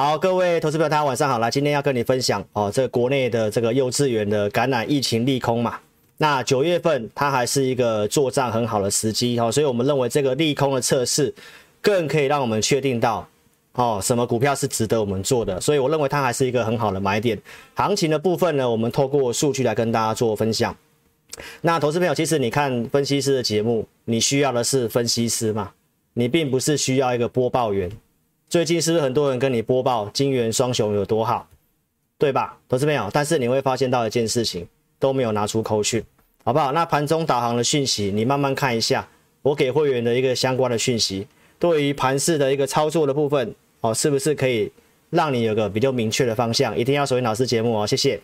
好，各位投资朋友，大家晚上好。来，今天要跟你分享哦，这国内的这个幼稚园的感染疫情利空嘛。那九月份它还是一个做账很好的时机哦，所以我们认为这个利空的测试更可以让我们确定到哦，什么股票是值得我们做的。所以我认为它还是一个很好的买点。行情的部分呢，我们透过数据来跟大家做分享。那投资朋友，其实你看分析师的节目，你需要的是分析师嘛？你并不是需要一个播报员。最近是不是很多人跟你播报金元双雄有多好，对吧？投资朋友，但是你会发现到一件事情，都没有拿出口讯，好不好？那盘中导航的讯息，你慢慢看一下，我给会员的一个相关的讯息，对于盘市的一个操作的部分，哦，是不是可以让你有个比较明确的方向？一定要锁定老师节目哦，谢谢。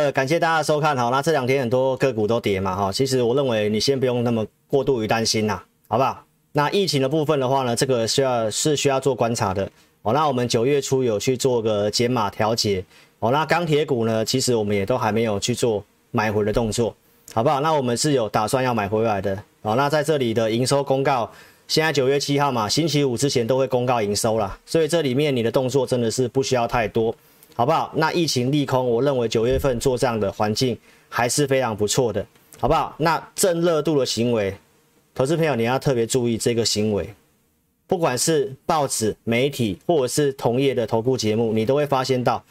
呃，感谢大家收看。好，那这两天很多个股都跌嘛，哈，其实我认为你先不用那么过度于担心呐，好不好？那疫情的部分的话呢，这个需要是需要做观察的。哦，那我们九月初有去做个减码调节。哦，那钢铁股呢，其实我们也都还没有去做买回的动作，好不好？那我们是有打算要买回来的。哦，那在这里的营收公告，现在九月七号嘛，星期五之前都会公告营收啦，所以这里面你的动作真的是不需要太多。好不好？那疫情利空，我认为九月份做这样的环境还是非常不错的，好不好？那正热度的行为，投资朋友你要特别注意这个行为，不管是报纸、媒体或者是同业的投顾节目，你都会发现到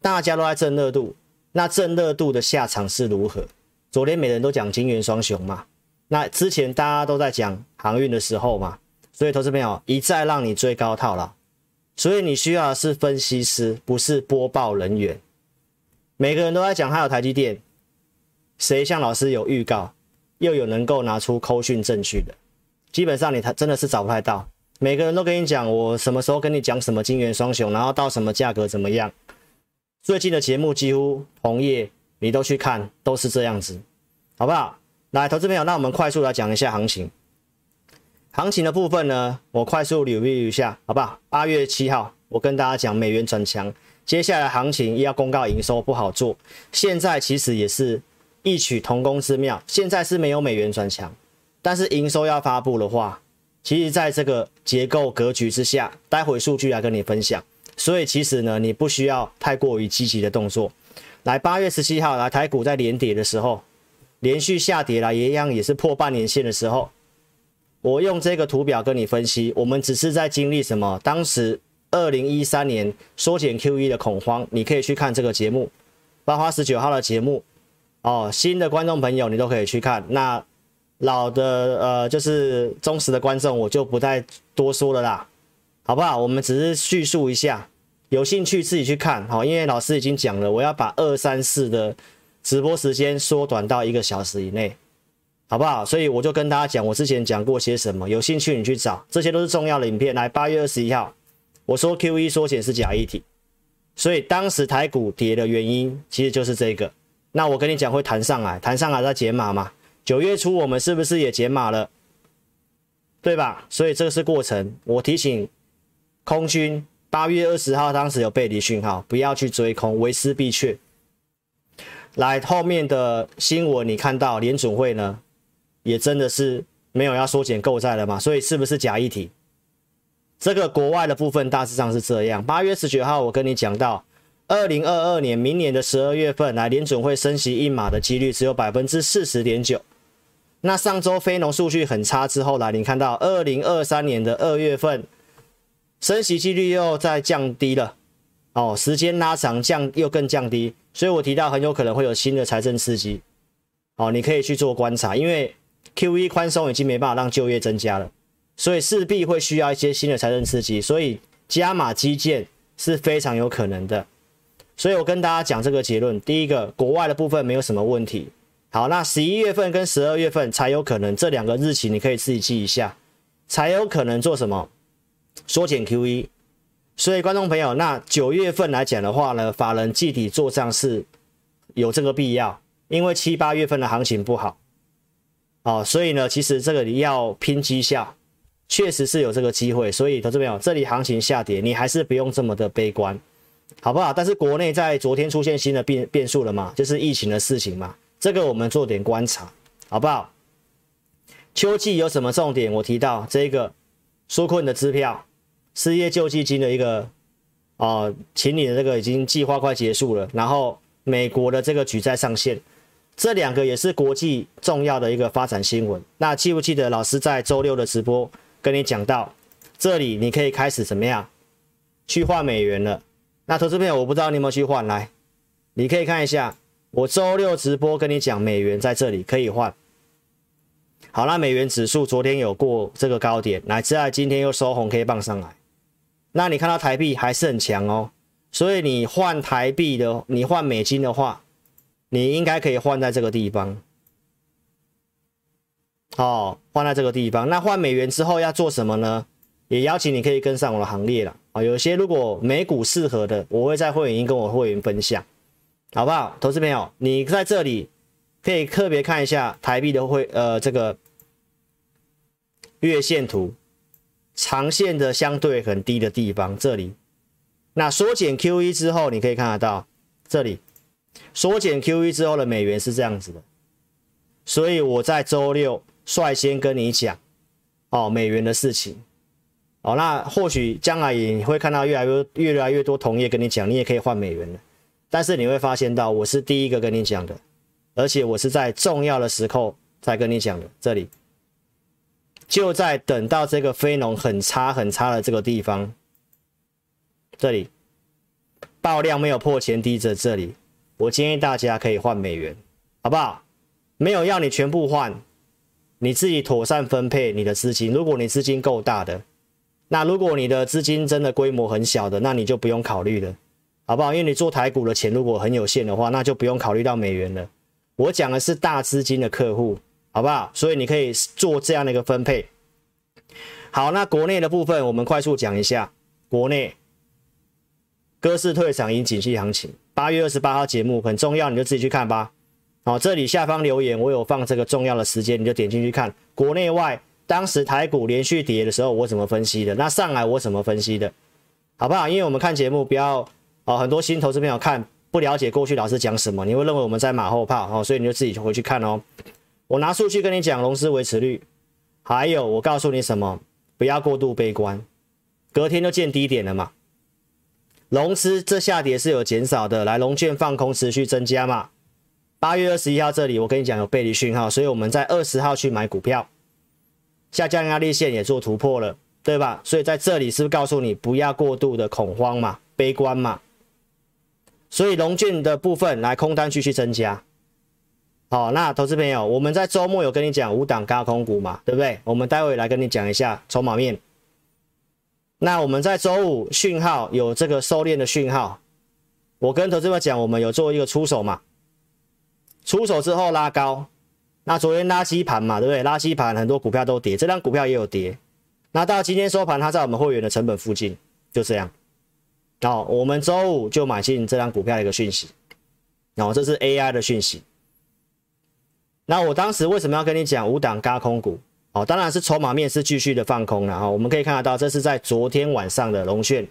大家都在正热度。那正热度的下场是如何？昨天每人都讲金元双雄嘛，那之前大家都在讲航运的时候嘛，所以投资朋友一再让你追高套了。所以你需要的是分析师，不是播报人员。每个人都在讲，还有台积电，谁像老师有预告，又有能够拿出扣讯证据的？基本上你他真的是找不太到。每个人都跟你讲，我什么时候跟你讲什么晶圆双雄，然后到什么价格怎么样？最近的节目几乎同业你都去看，都是这样子，好不好？来，投资朋友，那我们快速来讲一下行情。行情的部分呢，我快速 review 一下，好不好？八月七号，我跟大家讲美元转强，接下来行情要公告营收不好做。现在其实也是异曲同工之妙，现在是没有美元转强，但是营收要发布的话，其实在这个结构格局之下，待会数据来跟你分享。所以其实呢，你不需要太过于积极的动作。来，八月十七号，来台股在连跌的时候，连续下跌了，一样也是破半年线的时候。我用这个图表跟你分析，我们只是在经历什么？当时二零一三年缩减 QE 的恐慌，你可以去看这个节目，八月十九号的节目哦。新的观众朋友你都可以去看，那老的呃就是忠实的观众我就不再多说了啦，好不好？我们只是叙述一下，有兴趣自己去看好，因为老师已经讲了，我要把二三四的直播时间缩短到一个小时以内。好不好？所以我就跟大家讲，我之前讲过些什么，有兴趣你去找，这些都是重要的影片。来，八月二十一号，我说 QE 缩减是假议题，所以当时台股跌的原因其实就是这个。那我跟你讲会弹上来，弹上来再解码嘛。九月初我们是不是也解码了？对吧？所以这个是过程。我提醒空军，八月二十号当时有背离讯号，不要去追空，为师必确。来，后面的新闻你看到联准会呢？也真的是没有要缩减购债了嘛，所以是不是假议题？这个国外的部分大致上是这样。八月十九号我跟你讲到，二零二二年明年的十二月份来联准会升息一码的几率只有百分之四十点九。那上周非农数据很差之后来，你看到二零二三年的二月份升息几率又在降低了，哦，时间拉长降又更降低，所以我提到很有可能会有新的财政刺激，哦，你可以去做观察，因为。QE 宽松已经没办法让就业增加了，所以势必会需要一些新的财政刺激，所以加码基建是非常有可能的。所以我跟大家讲这个结论：第一个，国外的部分没有什么问题。好，那十一月份跟十二月份才有可能，这两个日期你可以自己记一下，才有可能做什么缩减 QE。所以观众朋友，那九月份来讲的话呢，法人集体做账是有这个必要，因为七八月份的行情不好。哦，所以呢，其实这个你要拼绩效，确实是有这个机会，所以投资朋友，这里行情下跌，你还是不用这么的悲观，好不好？但是国内在昨天出现新的变变数了嘛，就是疫情的事情嘛，这个我们做点观察，好不好？秋季有什么重点？我提到这个纾困的支票、失业救济金的一个哦、请你的这个已经计划快结束了，然后美国的这个举债上限。这两个也是国际重要的一个发展新闻。那记不记得老师在周六的直播跟你讲到，这里你可以开始怎么样去换美元了？那投资朋友，我不知道你有没有去换，来，你可以看一下我周六直播跟你讲，美元在这里可以换。好，那美元指数昨天有过这个高点，乃至在今天又收红 K 棒上来。那你看到台币还是很强哦，所以你换台币的，你换美金的话。你应该可以换在这个地方，哦，换在这个地方。那换美元之后要做什么呢？也邀请你可以跟上我的行列了啊。有些如果美股适合的，我会在会员营跟我会员分享，好不好？投资朋友，你在这里可以特别看一下台币的汇呃这个月线图，长线的相对很低的地方，这里。那缩减 QE 之后，你可以看得到这里。缩减 QE 之后的美元是这样子的，所以我在周六率先跟你讲哦美元的事情。哦，那或许将来也会看到越来越越来越多同业跟你讲，你也可以换美元的，但是你会发现到我是第一个跟你讲的，而且我是在重要的时候才跟你讲的，这里。就在等到这个非农很差很差的这个地方，这里。爆量没有破前低的这里。我建议大家可以换美元，好不好？没有要你全部换，你自己妥善分配你的资金。如果你资金够大的，那如果你的资金真的规模很小的，那你就不用考虑了，好不好？因为你做台股的钱如果很有限的话，那就不用考虑到美元了。我讲的是大资金的客户，好不好？所以你可以做这样的一个分配。好，那国内的部分我们快速讲一下，国内歌式退场迎景气行情。八月二十八号节目很重要，你就自己去看吧。好，这里下方留言我有放这个重要的时间，你就点进去看。国内外当时台股连续跌的时候，我怎么分析的？那上来我怎么分析的？好不好？因为我们看节目不要哦，很多新投资朋友看不了解过去老师讲什么，你会认为我们在马后炮哦，所以你就自己回去看哦。我拿数据跟你讲，融资维持率，还有我告诉你什么，不要过度悲观，隔天就见低点了嘛。融资这下跌是有减少的，来龙券放空持续增加嘛？八月二十一号这里我跟你讲有背离讯号，所以我们在二十号去买股票，下降压力线也做突破了，对吧？所以在这里是不是告诉你不要过度的恐慌嘛、悲观嘛？所以龙券的部分来空单继续增加。好，那投资朋友，我们在周末有跟你讲五档高空股嘛，对不对？我们待会来跟你讲一下筹码面。那我们在周五讯号有这个收敛的讯号，我跟投资者讲，我们有做一个出手嘛，出手之后拉高，那昨天拉吸盘嘛，对不对？拉吸盘很多股票都跌，这张股票也有跌，那到今天收盘，它在我们会员的成本附近，就这样。好，我们周五就买进这张股票的一个讯息，然后这是 AI 的讯息。那我当时为什么要跟你讲五档高空股？哦，当然是筹码面是继续的放空了哈，我们可以看得到，这是在昨天晚上的龙券，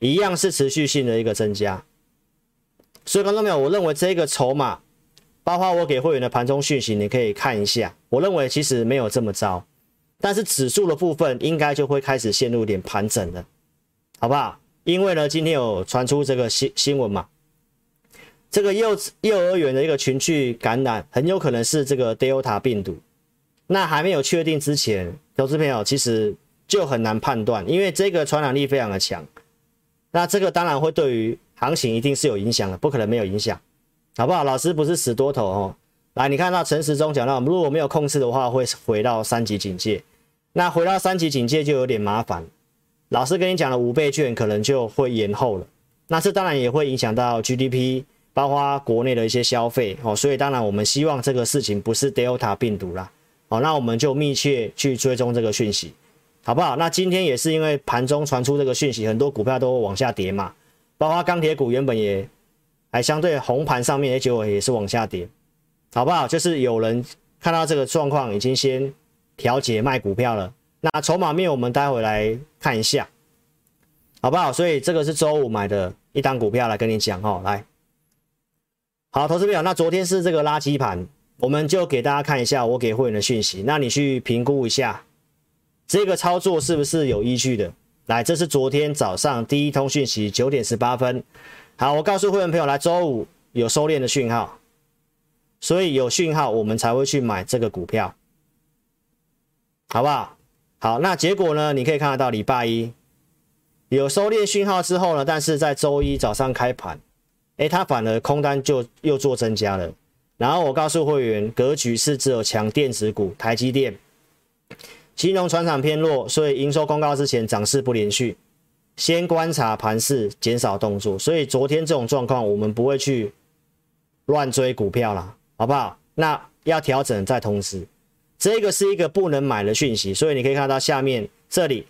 一样是持续性的一个增加。所以观众朋友，我认为这个筹码，包括我给会员的盘中讯息，你可以看一下。我认为其实没有这么糟，但是指数的部分应该就会开始陷入点盘整了，好不好？因为呢，今天有传出这个新新闻嘛，这个幼幼儿园的一个群聚感染，很有可能是这个 Delta 病毒。那还没有确定之前，投资朋友其实就很难判断，因为这个传染力非常的强。那这个当然会对于行情一定是有影响的，不可能没有影响，好不好？老师不是死多头哦。来，你看到陈时中讲到，如果没有控制的话，会回到三级警戒。那回到三级警戒就有点麻烦。老师跟你讲的五倍券可能就会延后了。那这当然也会影响到 GDP，包括国内的一些消费哦。所以当然我们希望这个事情不是 Delta 病毒啦。好，那我们就密切去追踪这个讯息，好不好？那今天也是因为盘中传出这个讯息，很多股票都往下跌嘛，包括钢铁股原本也还相对红盘上面，结果也是往下跌，好不好？就是有人看到这个状况，已经先调节卖股票了，那筹码面我们待会来看一下，好不好？所以这个是周五买的一单股票来跟你讲哦，来，好，投资朋友，那昨天是这个垃圾盘，我们就给大家看一下我给会员的讯息，那你去评估一下这个操作是不是有依据的。来，这是昨天早上第一通讯息，九点十八分。好，我告诉会员朋友，来，周五有收敛的讯号，所以有讯号我们才会去买这个股票，好不好？好，那结果呢？你可以看得到，礼拜一有收敛讯号之后呢，但是在周一早上开盘，诶，它反而空单就又做增加了。然后我告诉会员，格局是只有强电子股，台积电、金融、传产偏弱，所以营收公告之前涨势不连续，先观察盘势，减少动作。所以昨天这种状况，我们不会去乱追股票啦，好不好？那要调整再通知。这个是一个不能买的讯息，所以你可以看到下面这里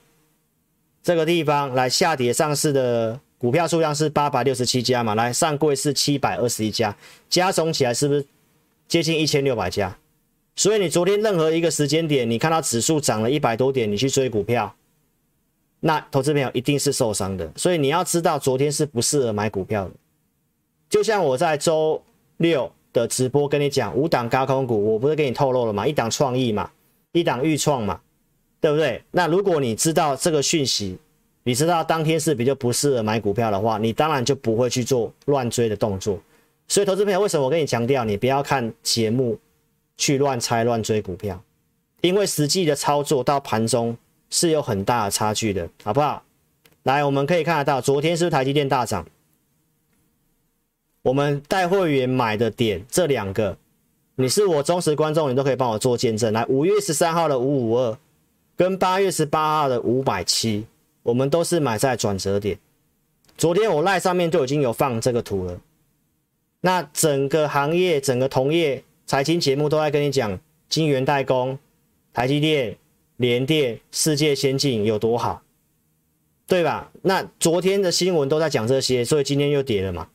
这个地方来下跌上市的股票数量是八百六十七家嘛，来上柜是七百二十一家，加总起来是不是接近一千六百家？所以你昨天任何一个时间点，你看到指数涨了一百多点，你去追股票，那投资朋友一定是受伤的。所以你要知道，昨天是不适合买股票的。就像我在周六。的直播跟你讲五档高空股，我不是跟你透露了吗？一档创意嘛，一档预创嘛，对不对？那如果你知道这个讯息，你知道当天是比较不适合买股票的话，你当然就不会去做乱追的动作。所以，投资朋友，为什么我跟你强调，你不要看节目去乱猜乱追股票？因为实际的操作到盘中是有很大的差距的，好不好？来，我们可以看得到，昨天是不是台积电大涨？我们带会员买的点这两个，你是我忠实观众，你都可以帮我做见证。来，五月十三号的五五二，跟八月十八号的五百七，我们都是买在转折点。昨天我赖上面就已经有放这个图了。那整个行业、整个同业财经节目都在跟你讲晶圆代工、台积电、联电、世界先进有多好，对吧？那昨天的新闻都在讲这些，所以今天又跌了嘛。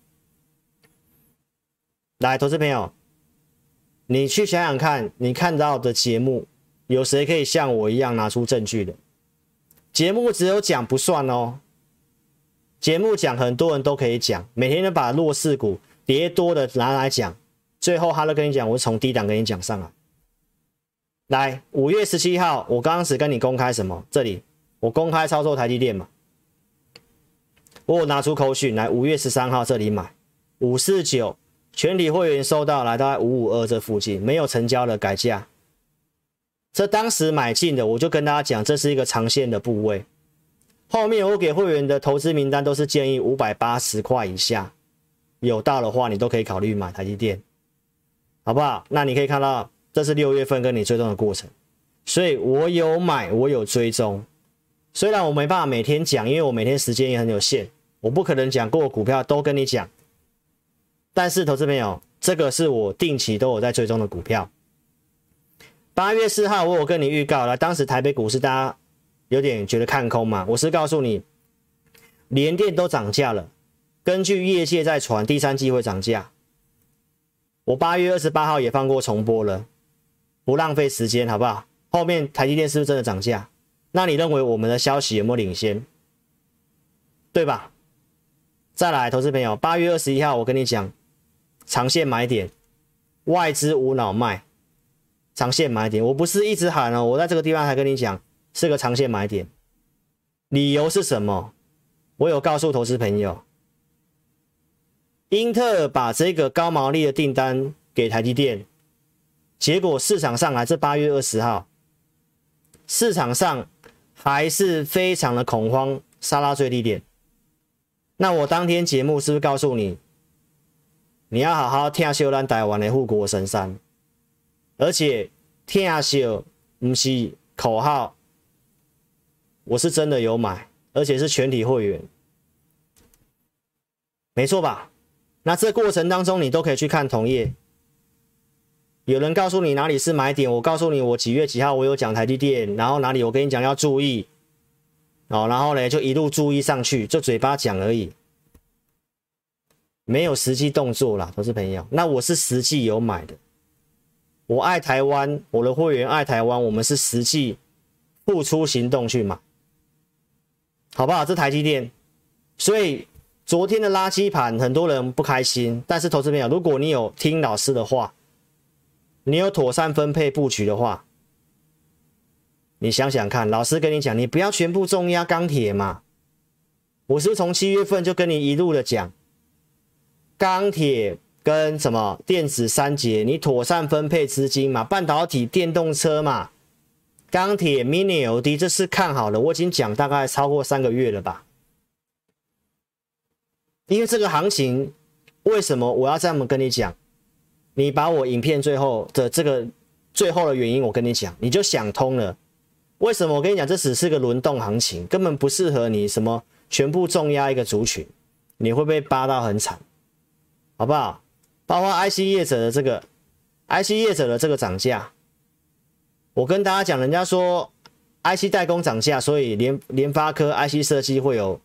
来，投资朋友，你去想想看，你看到的节目有谁可以像我一样拿出证据的？节目只有讲不算哦，节目讲很多人都可以讲，每天都把弱势股跌多的拿来讲，最后他都跟你讲，我从低档跟你讲上来。来，五月十七号，我刚刚只跟你公开什么？这里我公开操作台积电嘛，我拿出口讯来，五月十三号这里买五四九。全体会员收到来大概五五二这附近没有成交的改价，这当时买进的我就跟大家讲，这是一个长线的部位。后面我给会员的投资名单都是建议五百八十块以下，有到的话你都可以考虑买台积电，好不好？那你可以看到这是六月份跟你追踪的过程，所以我有买，我有追踪。虽然我没办法每天讲，因为我每天时间也很有限，我不可能讲过股票都跟你讲。但是，投资朋友，这个是我定期都有在追踪的股票。八月四号，我有跟你预告了，当时台北股市大家有点觉得看空嘛，我是告诉你，连电都涨价了，根据业界在传，第三季会涨价。我八月二十八号也放过重播了，不浪费时间，好不好？后面台积电是不是真的涨价？那你认为我们的消息有没有领先？对吧？再来，投资朋友，八月二十一号，我跟你讲。长线买点，外资无脑卖，长线买点，我不是一直喊哦，我在这个地方还跟你讲是个长线买点，理由是什么？我有告诉投资朋友，英特尔把这个高毛利的订单给台积电，结果市场上还是八月二十号，市场上还是非常的恐慌，杀到最低点。那我当天节目是不是告诉你？你要好好听秀咱台湾的护国神山，而且听秀不是口号，我是真的有买，而且是全体会员，没错吧？那这过程当中你都可以去看同业，有人告诉你哪里是买点，我告诉你我几月几号我有讲台积电，然后哪里我跟你讲要注意，哦，然后呢就一路注意上去，就嘴巴讲而已。没有实际动作啦，投资朋友。那我是实际有买的。我爱台湾，我的会员爱台湾，我们是实际付出行动去买，好不好？这台积电，所以昨天的垃圾盘很多人不开心，但是投资朋友，如果你有听老师的话，你有妥善分配布局的话，你想想看，老师跟你讲，你不要全部重压钢铁嘛。我是从七月份就跟你一路的讲，钢铁跟什么电子三节，你妥善分配资金嘛，半导体、电动车嘛，钢铁、Mini LED，这是看好的，我已经讲大概超过三个月了吧。因为这个行情，为什么我要这么跟你讲？你把我影片最后的这个最后的原因，我跟你讲，你就想通了。为什么我跟你讲，这只是个轮动行情，根本不适合你什么全部重压一个族群，你会被扒到很惨，好不好？包括 IC 业者的这个 IC 业者的这个涨价，我跟大家讲，人家说 IC 代工涨价，所以联联发科 IC 设计会有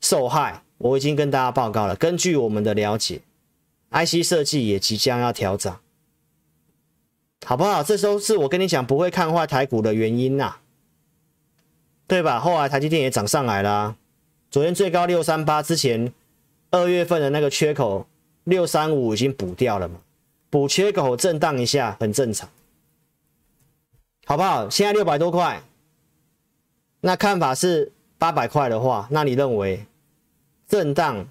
受害，我已经跟大家报告了。根据我们的了解，IC 设计也即将要调涨。好不好？这都是我跟你讲不会看坏台股的原因呐、啊，对吧？后来台积电也涨上来啦、昨天最高六三八，之前二月份的那个缺口六三五已经补掉了嘛，补缺口震荡一下很正常，好不好？现在六百多块，那看法是八百块的话，那你认为震荡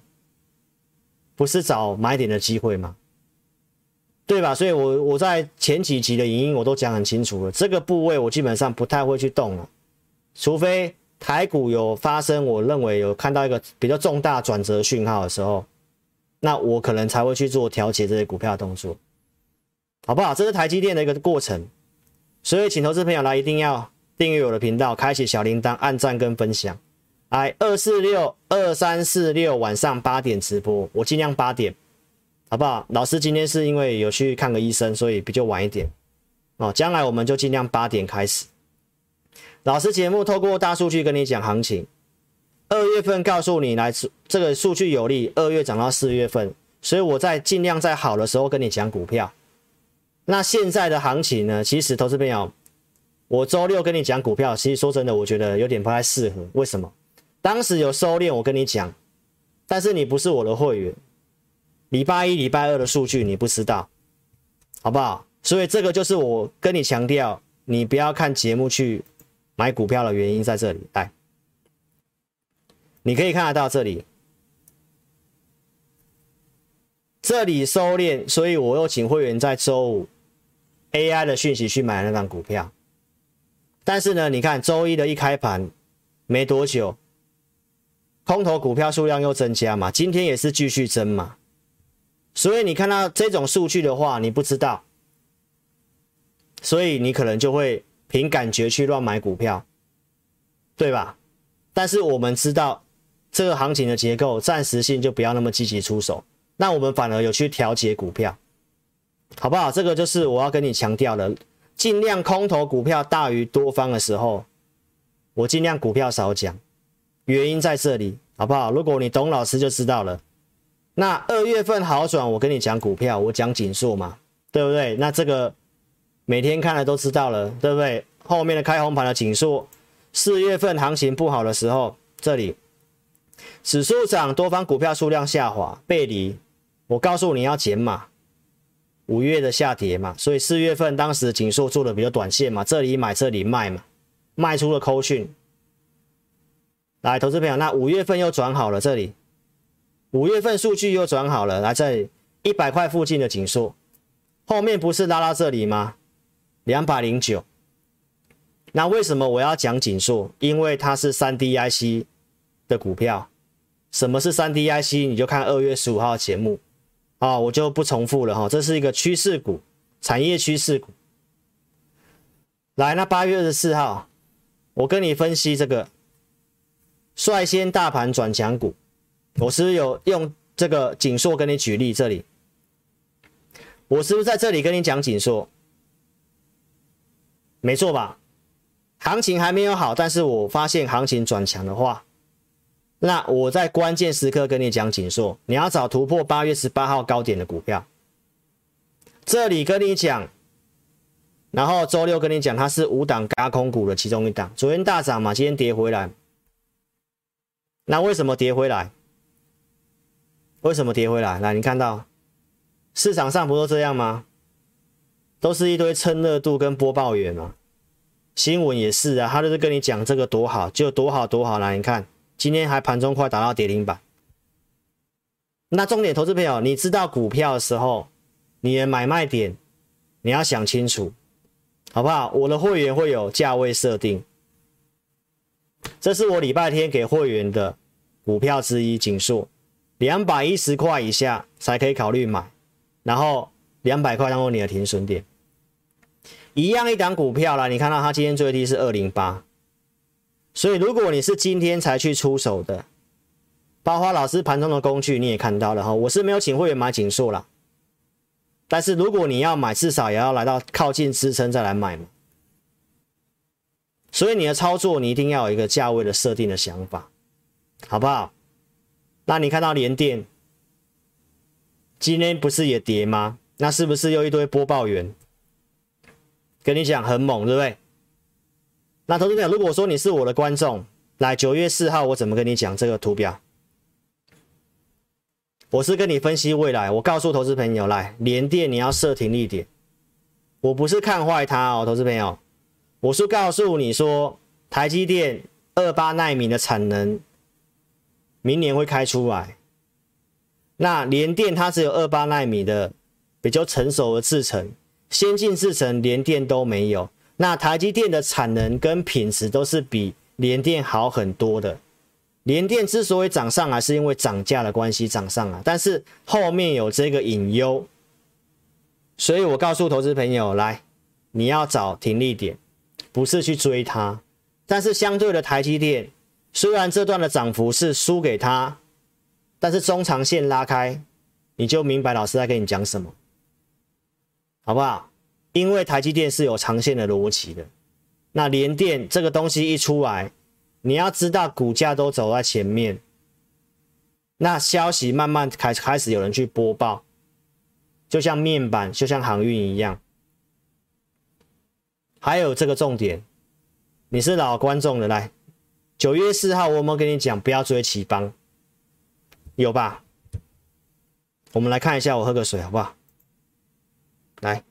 不是找买点的机会吗？对吧？所以我，我在前几集的影音我都讲很清楚了，这个部位我基本上不太会去动了，除非台股有发生，我认为有看到一个比较重大转折讯号的时候，那我可能才会去做调节这些股票的动作，好不好？这是台积电的一个过程，所以请投资朋友来一定要订阅我的频道，开启小铃铛，按赞跟分享。来，二四六二三四六晚上八点直播，我尽量八点。好不好？老师今天是因为有去看个医生，所以比较晚一点哦。将来我们就尽量八点开始。老师节目透过大数据跟你讲行情，二月份告诉你来这个数据有利，二月涨到四月份，所以我在尽量在好的时候跟你讲股票。那现在的行情呢？其实投资朋友，我周六跟你讲股票，其实说真的，我觉得有点不太适合。为什么？当时有收敛，我跟你讲，但是你不是我的会员。礼拜一、礼拜二的数据你不知道，好不好？所以这个就是我跟你强调，你不要看节目去买股票的原因在这里。来，你可以看得到这里，这里收敛，所以我又请会员在周五 AI 的讯息去买那张股票。但是呢，你看周一的一开盘没多久，空头股票数量又增加嘛，今天也是继续增嘛。所以你看到这种数据的话，你不知道，所以你可能就会凭感觉去乱买股票，对吧？但是我们知道这个行情的结构，暂时性就不要那么积极出手，那我们反而有去调节股票，好不好？这个就是我要跟你强调的，尽量空头股票大于多方的时候，我尽量股票少讲，原因在这里，好不好？如果你懂老师就知道了。那二月份好转，我跟你讲股票，我讲景硕嘛，对不对？那这个每天看了都知道了，对不对？后面的开红盘的景硕，四月份行情不好的时候，这里指数涨，多方股票数量下滑，背离，我告诉你要减码，五月的下跌嘛，所以四月份当时景硕做的比较短线嘛，这里买这里卖嘛，卖出了扣讯。来，投资朋友，那五月份又转好了，这里。五月份数据又转好了，来在一百块附近的景硕，后面不是拉到这里吗？两百零九。那为什么我要讲景硕？因为它是三 D IC 的股票。什么是三 D IC？你就看二月十五号节目啊，我就不重复了哈。这是一个趋势股，产业趋势股。来，那八月二十四号，我跟你分析这个，率先大盘转强股。我是不是有用这个锦硕跟你举例？这里，我是不是在这里跟你讲锦硕？没错吧？行情还没有好，但是我发现行情转强的话，那我在关键时刻跟你讲锦硕，你要找突破八月十八号高点的股票。这里跟你讲，然后周六跟你讲，它是五档加空股的其中一档。昨天大涨嘛，今天跌回来。那为什么跌回来？为什么跌回来？来，你看到市场上不都这样吗？都是一堆蹭热度跟播报员嘛。新闻也是啊，他就是跟你讲这个多好，就多好多好。来，你看今天还盘中快打到跌停板。那重点，投资朋友，你知道股票的时候，你的买卖点你要想清楚。好不好？我的会员会有价位设定，这是我礼拜天给会员的股票之一，锦硕，两百一十块以下才可以考虑买，然后两百块当做你的停损点。一样一档股票啦，你看到它今天最低是二零八，所以如果你是今天才去出手的，包括老师盘中的工具你也看到了哈，我是没有请会员买锦硕啦。但是如果你要买，至少也要来到靠近支撑再来买嘛。所以你的操作，你一定要有一个价位的设定的想法，好不好？那你看到联电今天不是也跌吗？那是不是又一堆播报员跟你讲很猛，对不对？那投资朋友，如果说你是我的观众，来九月四号我怎么跟你讲这个图表？我是跟你分析未来，我告诉投资朋友来，联电你要设停利点，我不是看坏它哦，投资朋友，我是告诉你说，台积电二八奈米的产能明年会开出来，那联电它只有二八奈米的比较成熟的制程，先进制程联电都没有，那台积电的产能跟品质都是比联电好很多的。联电之所以涨上来，是因为涨价的关系涨上来，但是后面有这个隐忧，所以我告诉投资朋友，来，你要找停利点，不是去追它，但是相对的台积电，虽然这段的涨幅是输给它，但是中长线拉开，你就明白老师在跟你讲什么，好不好？因为台积电是有长线的逻辑的，那联电这个东西一出来。你要知道，股价都走在前面，那消息慢慢开开始有人去播报，就像面板，就像航运一样。还有这个重点，你是老观众的，来，九月四号我有没有跟你讲不要追奇邦？有吧？我们来看一下，我喝个水好不好？来。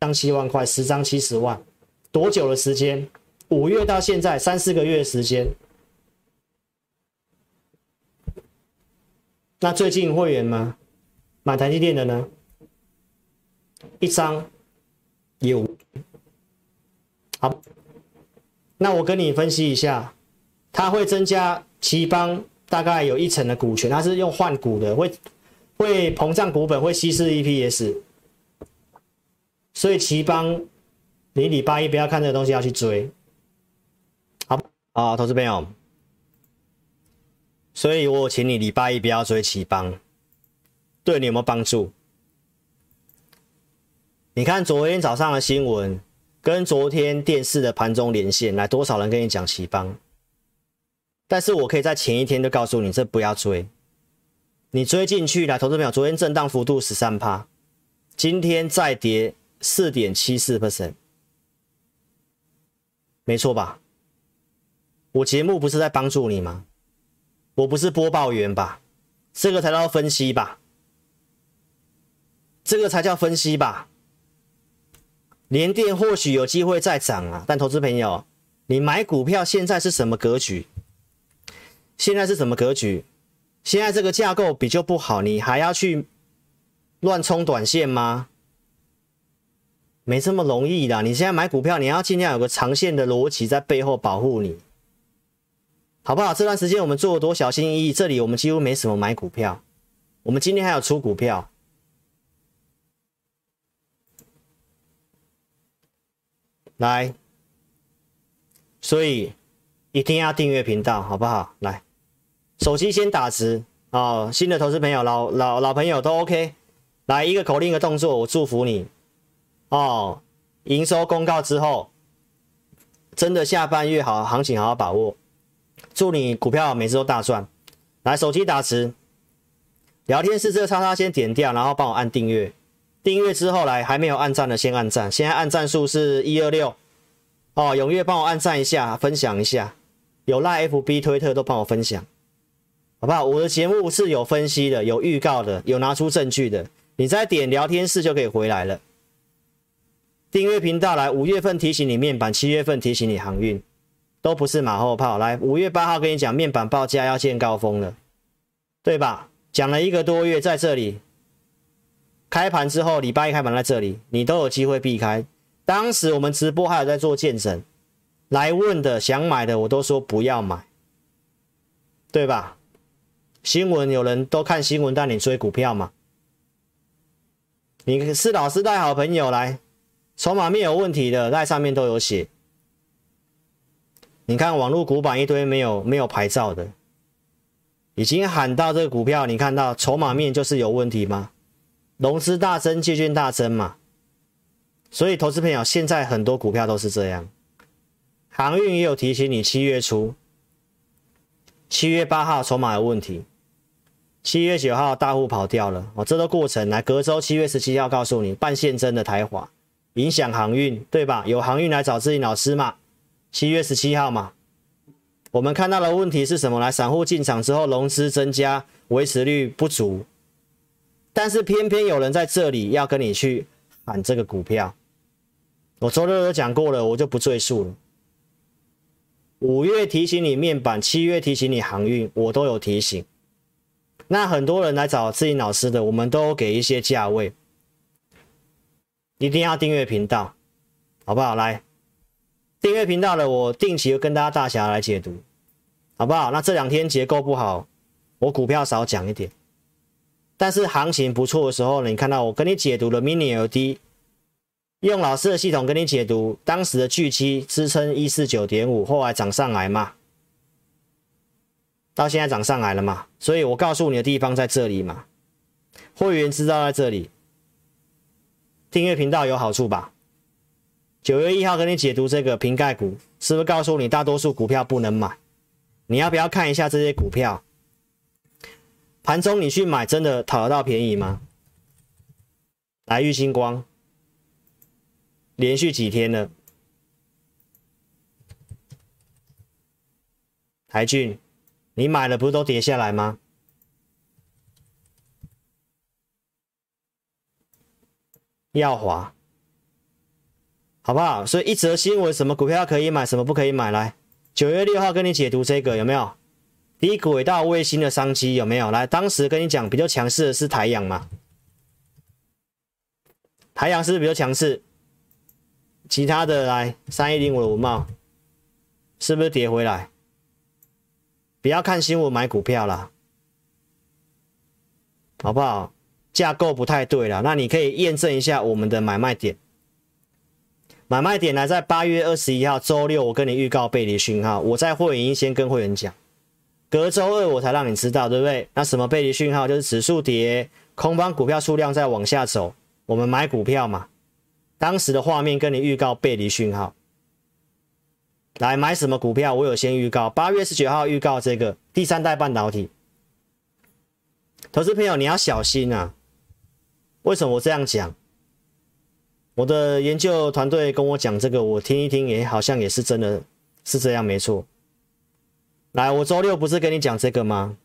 张七万块，十张七十万。多久的时间？五月到现在三四个月的时间。那最近会员吗？买台积电的呢？一张有。好，那我跟你分析一下，它会增加奇邦大概有一成的股权，它是用换股的，会会膨胀股本，会稀释 EPS，所以奇邦。你礼拜一不要看这个东西，要去追，好啊，投资朋友。所以我请你礼拜一不要追奇邦，对你有没有帮助？你看昨天早上的新闻，跟昨天电视的盘中连线，来多少人跟你讲奇邦？但是我可以在前一天就告诉你，这不要追。你追进去来，投资朋友，昨天震荡幅度十三趴，今天再跌四点七四 percent。没错吧？我节目不是在帮助你吗？我不是播报员吧？这个才叫分析吧？这个才叫分析吧？联电或许有机会再涨啊，但投资朋友，你买股票现在是什么格局？现在是什么格局？现在这个架构比较不好，你还要去乱冲短线吗？没这么容易的。你现在买股票，你要尽量有个长线的逻辑在背后保护你，好不好？这段时间我们做的多小心翼翼，这里我们几乎没什么买股票，我们今天还有出股票，来，所以一定要订阅频道，好不好？来，手机先打字哦，新的投资朋友、老老老朋友都 OK，来一个口令一个动作，我祝福你。哦，营收公告之后，真的下半月好行情，好好把握。祝你股票每次都大赚。来，手机打词，聊天室这个叉叉先点掉，然后帮我按订阅。订阅之后来还没有按赞的先按赞，现在按赞数是一二六哦，踊跃帮我按赞一下，分享一下，有赖 FB 推特都帮我分享，好不好？我的节目是有分析的，有预告的，有拿出证据的，你再点聊天室就可以回来了。订阅频道来，五月份提醒你面板，七月份提醒你航运，都不是马后炮。来，五月八号跟你讲面板报价要见高峰了，对吧？讲了一个多月，在这里。开盘之后，礼拜一开盘在这里，你都有机会避开。当时我们直播还有在做见证，来问的想买的，我都说不要买，对吧？新闻有人都看新闻带你追股票嘛？你是老师带好朋友来，筹码面有问题的，在上面都有写。你看网络股板一堆没有没有牌照的，已经喊到这个股票，你看到筹码面就是有问题吗？融资大增，借券大增嘛，所以投资朋友现在很多股票都是这样。航运也有提醒你，七月初，七月八号筹码有问题，七月九号大户跑掉了哦，这个过程来隔周七月十七号告诉你，半现真的台华影响航运，对吧？有航运来找自己老师嘛？七月十七号嘛，我们看到的问题是什么？来，散户进场之后，融资增加，维持率不足。但是偏偏有人在这里要跟你去喊这个股票，我周六都讲过了，我就不赘述了。五月提醒你面板，七月提醒你航运，我都有提醒。那很多人来找志霖老师的，我们都给一些价位，一定要订阅频道，好不好？来订阅频道的，我定期跟大家大侠来解读，好不好？那这两天结构不好，我股票少讲一点。但是行情不错的时候呢，你看到我跟你解读的 Mini LD，用老师的系统跟你解读当时的巨基支撑一四九点五，后来涨上来嘛，到现在涨上来了嘛，所以我告诉你的地方在这里嘛，会员知道在这里，订阅频道有好处吧？九月一号跟你解读这个瓶盖股，是不是告诉你大多数股票不能买？你要不要看一下这些股票？盘中你去买，真的讨得到便宜吗？来，玉星光，连续几天了。台郡，你买了不是都跌下来吗？耀华，好不好？所以一则新闻，什么股票可以买，什么不可以买？来，九月六号跟你解读这个有没有？低轨道卫星的商机有没有？来，当时跟你讲比较强势的是台阳嘛？台阳是不是比较强势？其他的来，三一零五的五贸是不是跌回来？不要看新闻买股票啦，好不好？架构不太对了，那你可以验证一下我们的买卖点。买卖点来在八月二十一号周六，我跟你预告背离讯号，我在会员先跟会员讲。隔周二我才让你知道，对不对？那什么背离讯号？就是指数跌，空方股票数量在往下走，我们买股票嘛。当时的画面跟你预告背离讯号，来买什么股票？我有先预告，八月十九号预告这个第三代半导体。投资朋友你要小心啊！为什么我这样讲？我的研究团队跟我讲这个，我听一听，也好像也是真的是这样，没错。来，我周六不是跟你讲这个吗？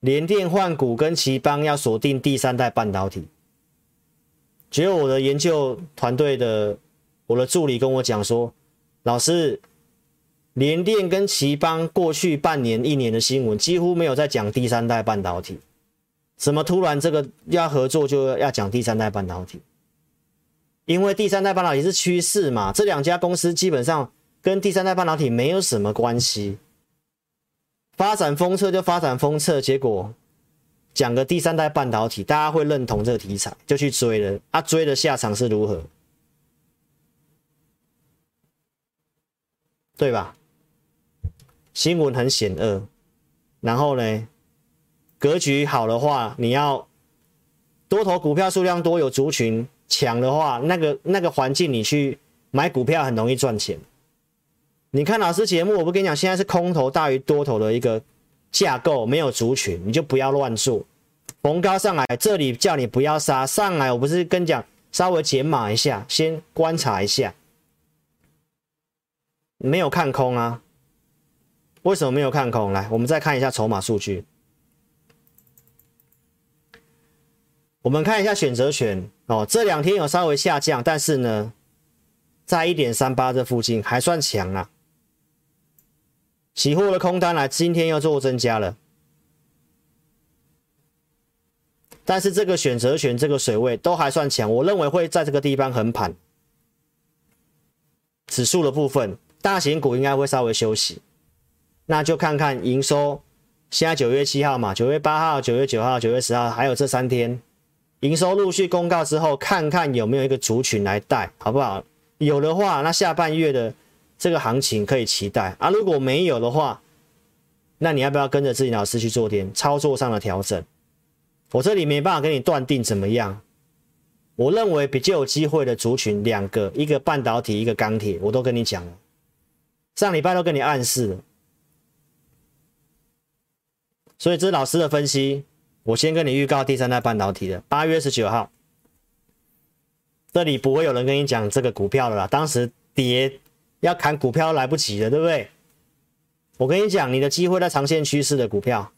联电换股跟奇邦要锁定第三代半导体。结果我的研究团队的我的助理跟我讲说，老师，联电跟奇邦过去半年一年的新闻几乎没有在讲第三代半导体，怎么突然这个要合作就要讲第三代半导体？因为第三代半导体是趋势嘛，这两家公司基本上。跟第三代半导体没有什么关系，发展封测就发展封测，结果讲个第三代半导体，大家会认同这个题材，就去追了啊，追的下场是如何？对吧？新闻很险恶，然后呢，格局好的话，你要多头股票数量多，有族群强的话，那个那个环境你去买股票很容易赚钱。你看老师节目，我不跟你讲，现在是空头大于多头的一个架构，没有族群，你就不要乱做。逢高上来，这里叫你不要杀上来，我不是跟你讲稍微减码一下，先观察一下。没有看空啊？为什么没有看空？来，我们再看一下筹码数据。我们看一下选择权哦，这两天有稍微下降，但是呢，在一点三八这附近还算强啊。起货的空单来，今天又做增加了，但是这个选择权这个水位都还算强，我认为会在这个地方横盘。指数的部分，大型股应该会稍微休息，那就看看营收。现在九月七号嘛，九月八号、九月九号、九月十号，还有这三天。营收陆续公告之后，看看有没有一个族群来带，好不好？有的话，那下半月的这个行情可以期待啊。如果没有的话，那你要不要跟着自己老师去做点操作上的调整？我这里没办法跟你断定怎么样。我认为比较有机会的族群两个，一个半导体，一个钢铁，我都跟你讲了，上礼拜都跟你暗示了。所以这是老师的分析。我先跟你预告第三代半导体的八月十九号，这里不会有人跟你讲这个股票的啦。当时跌要砍股票来不及了，对不对？我跟你讲，你的机会在长线趋势的股票，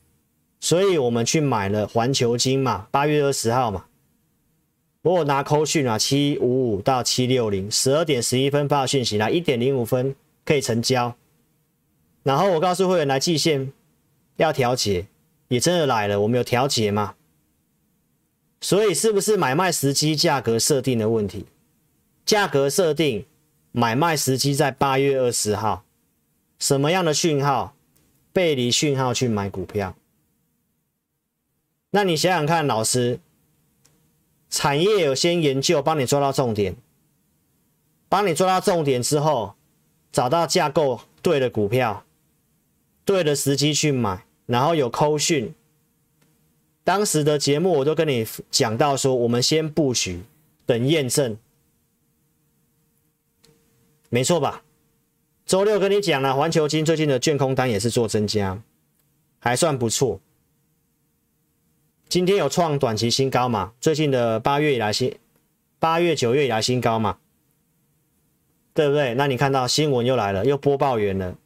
所以我们去买了环球金嘛，八月二十号嘛。我有拿扣讯啊，七五五到七六零，十二点十一分发讯息来，一点零五分可以成交。然后我告诉会员来季线要调节。也真的来了，我们有调节吗？所以是不是买卖时机、价格设定的问题？价格设定、买卖时机在八月二十号，什么样的讯号？背离讯号去买股票。那你想想看，老师，产业有先研究，帮你抓到重点，帮你抓到重点之后，找到架构对的股票，对的时机去买。然后有扣讯，当时的节目我都跟你讲到说，我们先布局，等验证，没错吧？周六跟你讲了，环球金最近的券空单也是做增加，还算不错。今天有创短期新高嘛？最近的八月以来新，八月九月以来新高嘛？对不对？那你看到新闻又来了，又播报员了。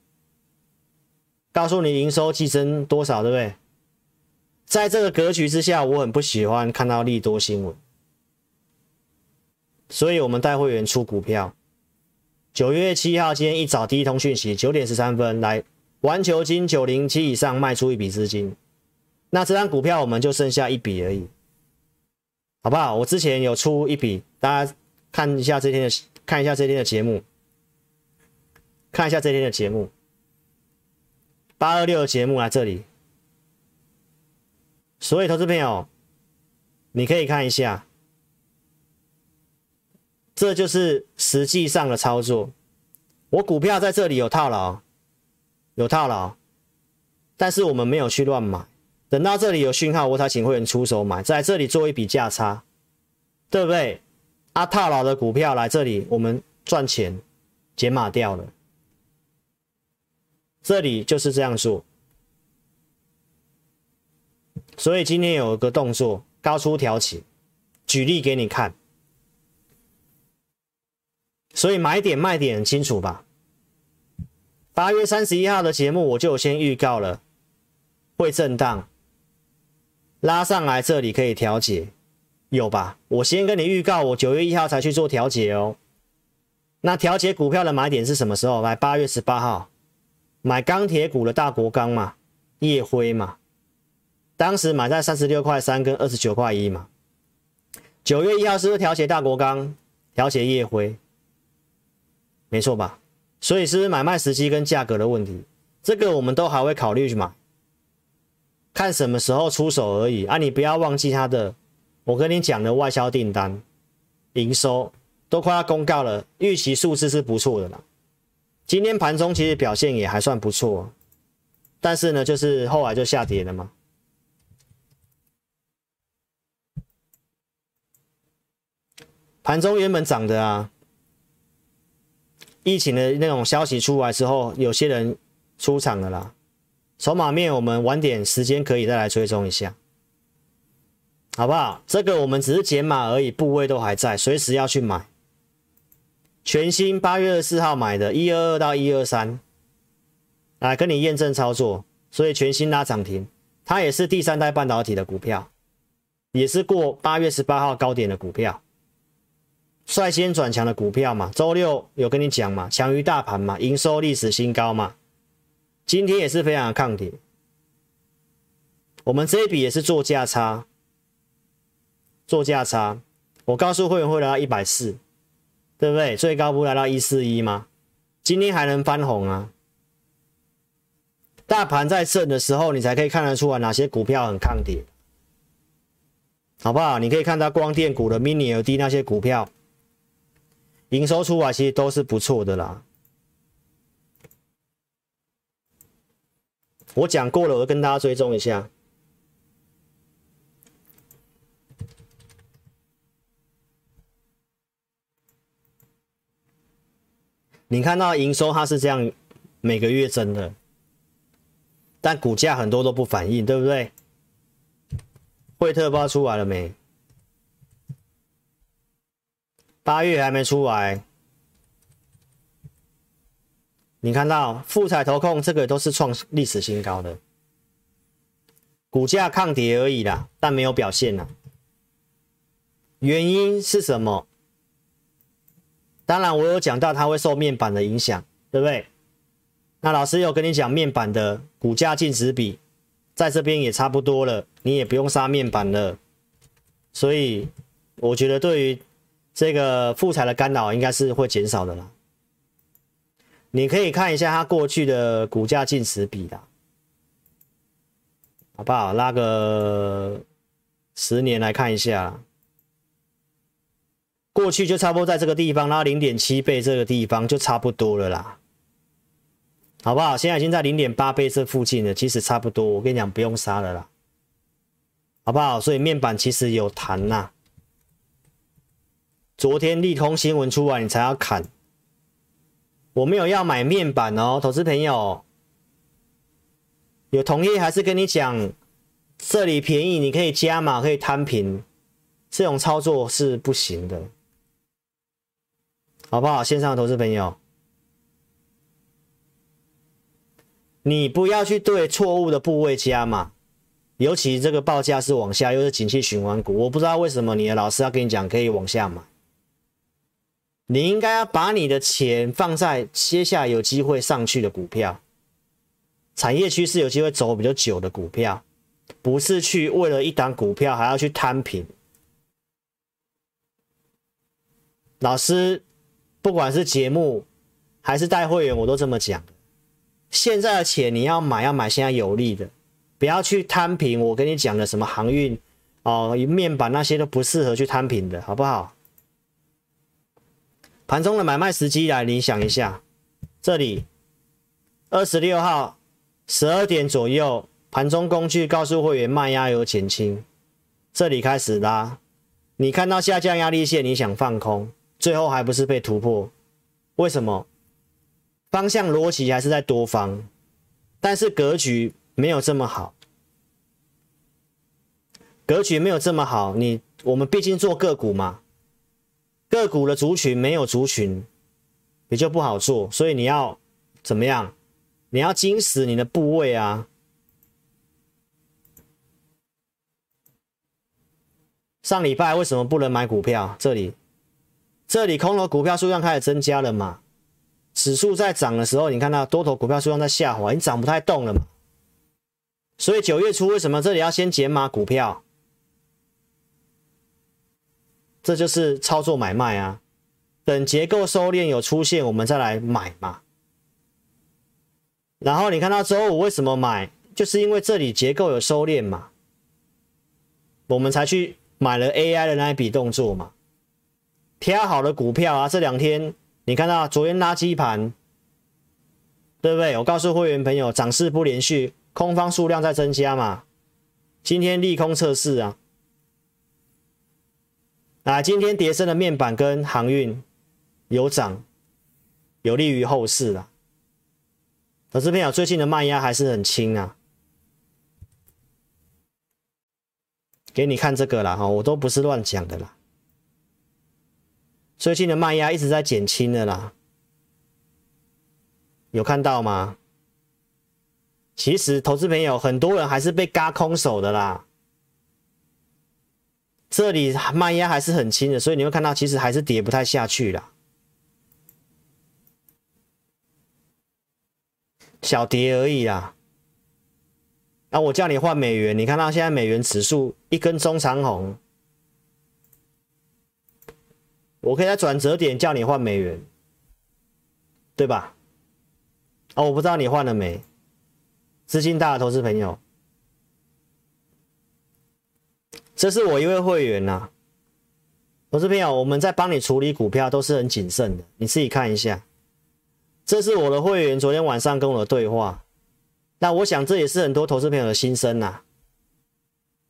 告诉你营收季增多少，对不对？在这个格局之下，我很不喜欢看到利多新闻，所以我们带会员出股票。九月七号，今天一早第一通讯息，九点十三分来，环球金九零七以上卖出一笔资金，那这张股票我们就剩下一笔而已，好不好？我之前有出一笔，大家看一下这天的，看一下这天的节目，看一下这天的节目。八二六的节目来这里，所以投资朋友，你可以看一下，这就是实际上的操作。我股票在这里有套牢，有套牢，但是我们没有去乱买，等到这里有讯号，我才请会员出手买，在这里做一笔价差，对不对？啊，套牢的股票来这里，我们赚钱解码掉了。这里就是这样做，所以今天有一个动作，高出调起，举例给你看。所以买点卖点很清楚吧？八月三十一号的节目我就先预告了，会震荡，拉上来这里可以调节，有吧？我先跟你预告，我九月一号才去做调节哦。那调节股票的买点是什么时候？来，八月十八号。买钢铁股的大国钢嘛，夜辉嘛，当时买在三十六块三跟二十九块一嘛。九月一号是不是调节大国钢，调节夜辉？没错吧？所以是不是买卖时机跟价格的问题？这个我们都还会考虑去买，看什么时候出手而已啊！你不要忘记它的，我跟你讲的外销订单、营收都快要公告了，预期数字是不错的啦。今天盘中其实表现也还算不错，但是呢，就是后来就下跌了嘛。盘中原本涨的啊，疫情的那种消息出来之后，有些人出场了啦，筹码面我们晚点时间可以再来追踪一下，好不好？这个我们只是解码而已，部位都还在，随时要去买。全新八月二十四号买的，一二二到一二三，来跟你验证操作，所以全新拉涨停，它也是第三代半导体的股票，也是过八月十八号高点的股票，率先转强的股票嘛，周六有跟你讲嘛，强于大盘嘛，营收历史新高嘛，今天也是非常的抗跌，我们这一笔也是做价差，做价差，我告诉会员会来到一百四。对不对？最高不来到一四一吗？今天还能翻红啊？大盘在震的时候，你才可以看得出来哪些股票很抗跌，好不好？你可以看到光电股的 Mini LED 那些股票，营收出来其实都是不错的啦。我讲过了，我跟大家追踪一下。你看到营收它是这样每个月增的，但股价很多都不反应，对不对？惠特报出来了没？八月还没出来。你看到富彩投控这个都是创历史新高的，股价抗跌而已啦，但没有表现啦。原因是什么？当然，我有讲到它会受面板的影响，对不对？那老师有跟你讲面板的股价净值比，在这边也差不多了，你也不用杀面板了。所以我觉得对于这个富采的干扰应该是会减少的啦。你可以看一下它过去的股价净值比的，好不好？拉个十年来看一下。过去就差不多在这个地方，拉零点七倍这个地方就差不多了啦，好不好？现在已经在零点八倍这附近了，其实差不多。我跟你讲，不用杀了啦，好不好？所以面板其实有弹呐。昨天利空新闻出来，你才要砍。我没有要买面板哦，投资朋友，有同业还是跟你讲，这里便宜，你可以加码，可以摊平，这种操作是不行的。好不好？线上的投资朋友，你不要去对错误的部位加码，尤其这个报价是往下，又是景气循环股，我不知道为什么你的老师要跟你讲可以往下买。你应该要把你的钱放在接下来有机会上去的股票，产业趋势有机会走比较久的股票，不是去为了一档股票还要去摊平。老师。不管是节目还是带会员，我都这么讲。现在的钱你要买，要买现在有利的，不要去摊平。我跟你讲的什么航运哦、面板那些都不适合去摊平的，好不好？盘中的买卖时机来，你想一下，这里二十六号十二点左右，盘中工具告诉会员卖压有减轻，这里开始拉，你看到下降压力线，你想放空。最后还不是被突破？为什么？方向逻辑还是在多方，但是格局没有这么好。格局没有这么好，你我们毕竟做个股嘛，个股的族群没有族群，也就不好做。所以你要怎么样？你要精实你的部位啊。上礼拜为什么不能买股票？这里。这里空头股票数量开始增加了嘛？指数在涨的时候，你看到多头股票数量在下滑，你涨不太动了嘛？所以九月初为什么这里要先减码股票？这就是操作买卖啊！等结构收敛有出现，我们再来买嘛。然后你看到周五为什么买？就是因为这里结构有收敛嘛，我们才去买了 AI 的那一笔动作嘛。挑好的股票啊，这两天你看到昨天垃圾盘，对不对？我告诉会员朋友，涨势不连续，空方数量在增加嘛。今天利空测试啊，啊，今天跌升的面板跟航运有涨，有利于后市了。投资朋友，最近的卖压还是很轻啊。给你看这个啦，哈，我都不是乱讲的啦。最近的卖压一直在减轻的啦，有看到吗？其实投资朋友很多人还是被嘎空手的啦。这里卖压还是很轻的，所以你会看到其实还是跌不太下去啦，小跌而已啦。那、啊、我叫你换美元，你看到现在美元指数一根中长红，我可以在转折点叫你换美元，对吧？哦，我不知道你换了没？资金大的投资朋友，这是我一位会员呐、投资朋友，我们在帮你处理股票都是很谨慎的，你自己看一下。这是我的会员昨天晚上跟我的对话。那我想这也是很多投资朋友的心声呐。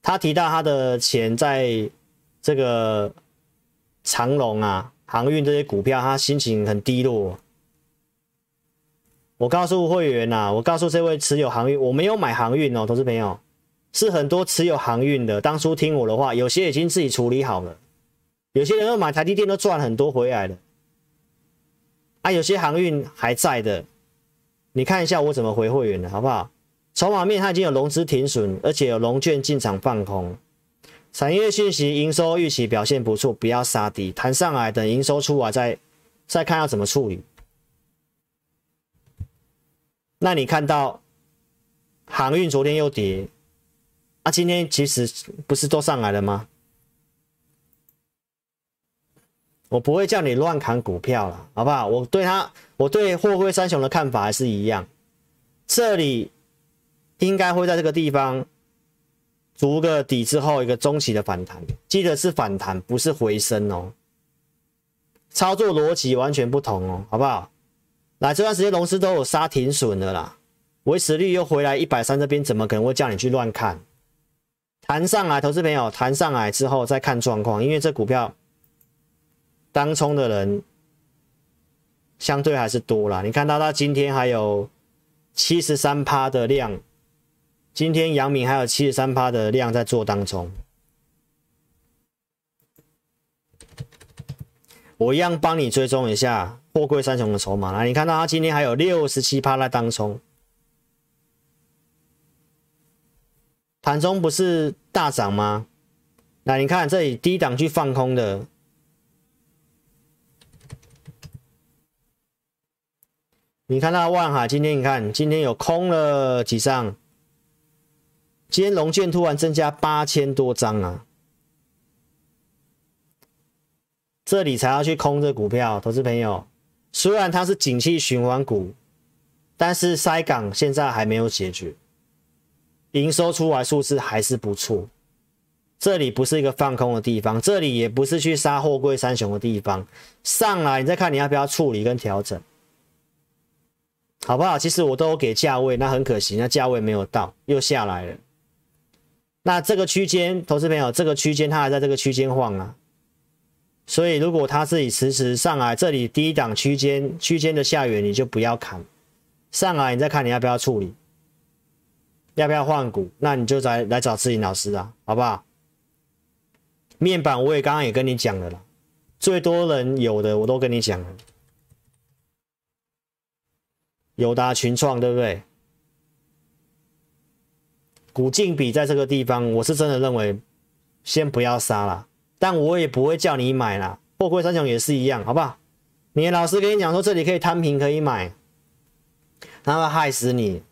他提到他的钱在这个长隆啊、航运这些股票，他心情很低落。我告诉会员呐，我告诉这位持有航运，我没有买航运哦，投资朋友是很多持有航运的，当初听我的话，有些已经自己处理好了，有些人都买台积电都赚很多回来了，啊，有些航运还在的。你看一下我怎么回会员的，好不好？筹码面它已经有融资停损，而且有融券进场放空。产业讯息营收预期表现不错，不要杀低，弹上来等营收出来再再看要怎么处理。那你看到航运昨天又跌，啊，今天其实不是都上来了吗？我不会叫你乱砍股票了，好不好？我对他，我对货柜三雄的看法还是一样，这里应该会在这个地方筑个底之后，一个中期的反弹，记得是反弹，不是回升哦。操作逻辑完全不同哦，好不好？来，这段时间龙狮都有杀停损的啦，维持率又回来一百三，这边怎么可能会叫你去乱看？弹上来，投资朋友弹上来之后再看状况，因为这股票。当冲的人相对还是多啦，你看到他今天还有七十三趴的量，今天阳明还有七十三趴的量在做当冲，我一样帮你追踪一下货柜三雄的筹码。来，你看到他今天还有六十七趴在当冲，盘中不是大涨吗？来，你看这里低档去放空的。你看到万海今天，你看今天有空了几张？今天融券突然增加八千多张啊！这里才要去空这股票，投资朋友，虽然它是景气循环股，但是塞港现在还没有解决，营收出来数字还是不错。这里不是一个放空的地方，这里也不是去杀货柜三雄的地方。上来你再看你要不要处理跟调整。好不好？其实我都有给价位，那很可惜，那价位没有到，又下来了。那这个区间，投资朋友，这个区间它还在这个区间晃啊。所以如果它自己迟迟上来，这里低档区间区间的下缘，你就不要砍。上来你再看你要不要处理，要不要换股，那你就来来找志颖老师啊，好不好？面板我也刚刚也跟你讲了啦，最多人有的我都跟你讲了。友达群创对不对？股净比在这个地方，我是真的认为先不要杀了，但我也不会叫你买啦。货柜三雄也是一样，好不好？你老师跟你讲说这里可以摊平，可以买，他会害死你。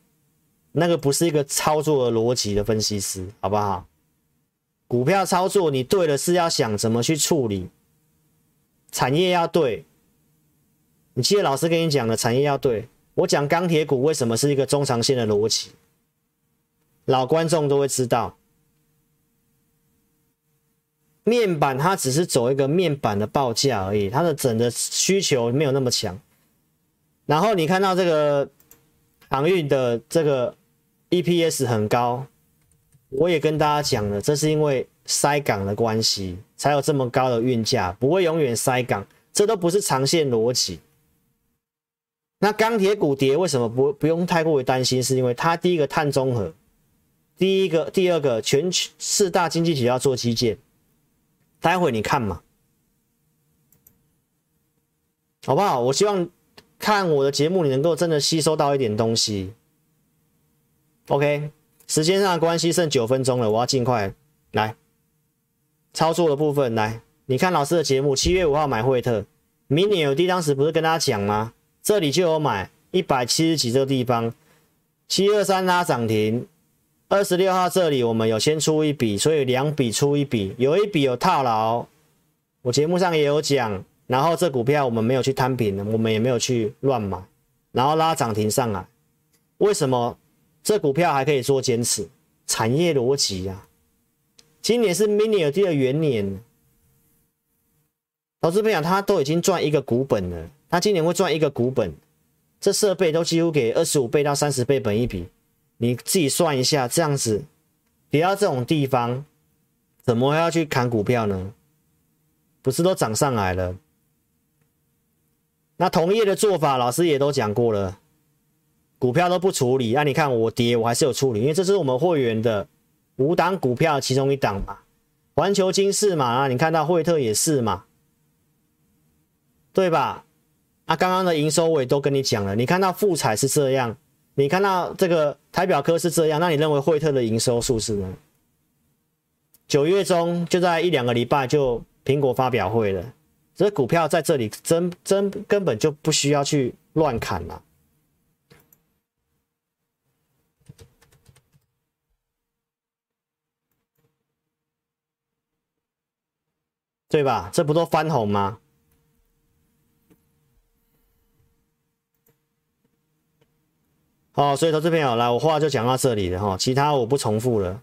那个不是一个操作的逻辑的分析师，好不好？股票操作，你对的是要想怎么去处理，产业要对。你记得老师跟你讲的，产业要对。我讲钢铁股为什么是一个中长线的逻辑，老观众都会知道。面板它只是走一个面板的报价而已，它的整个需求没有那么强。然后你看到这个航运的这个 EPS 很高，我也跟大家讲了，这是因为塞港的关系才有这么高的运价，不会永远塞港，这都不是长线逻辑。那钢铁股跌为什么不不用太过于担心？是因为它第一个碳中和，第一个第二个全四大经济体要做基建，待会你看嘛，好不好？我希望看我的节目，你能够真的吸收到一点东西。OK，时间上的关系剩九分钟了，我要尽快来。操作的部分来。你看老师的节目，七月五号买惠特，明年有低，当时不是跟大家讲吗？这里就有买一百七十几这个地方，七二三拉涨停，二十六号这里我们有先出一笔，所以两笔出一笔，有一笔有套牢，我节目上也有讲，然后这股票我们没有去摊平，我们也没有去乱买，然后拉涨停上来，为什么这股票还可以做坚持？产业逻辑呀，今年是 Mini LED 的元年，投资朋友他都已经赚一个股本了。他今年会赚一个股本，这设备都几乎给二十五倍到三十倍本益比，你自己算一下，这样子跌到这种地方，怎么要去砍股票呢？不是都涨上来了？那同业的做法，老师也都讲过了，股票都不处理。那、你看我跌，我还是有处理，因为这是我们会员的五档股票其中一档嘛，环球晶是嘛，啊，你看到惠特也是嘛，对吧？啊，刚刚的营收我也都跟你讲了，你看到富彩是这样，你看到这个台表科是这样，那你认为惠特的营收数是呢？九月中就在一两个礼拜就苹果发表会了，这股票在这里真真根本就不需要去乱砍了，对吧？这不都翻红吗？哦，所以投资朋友来，我话就讲到这里了哈，其他我不重复了。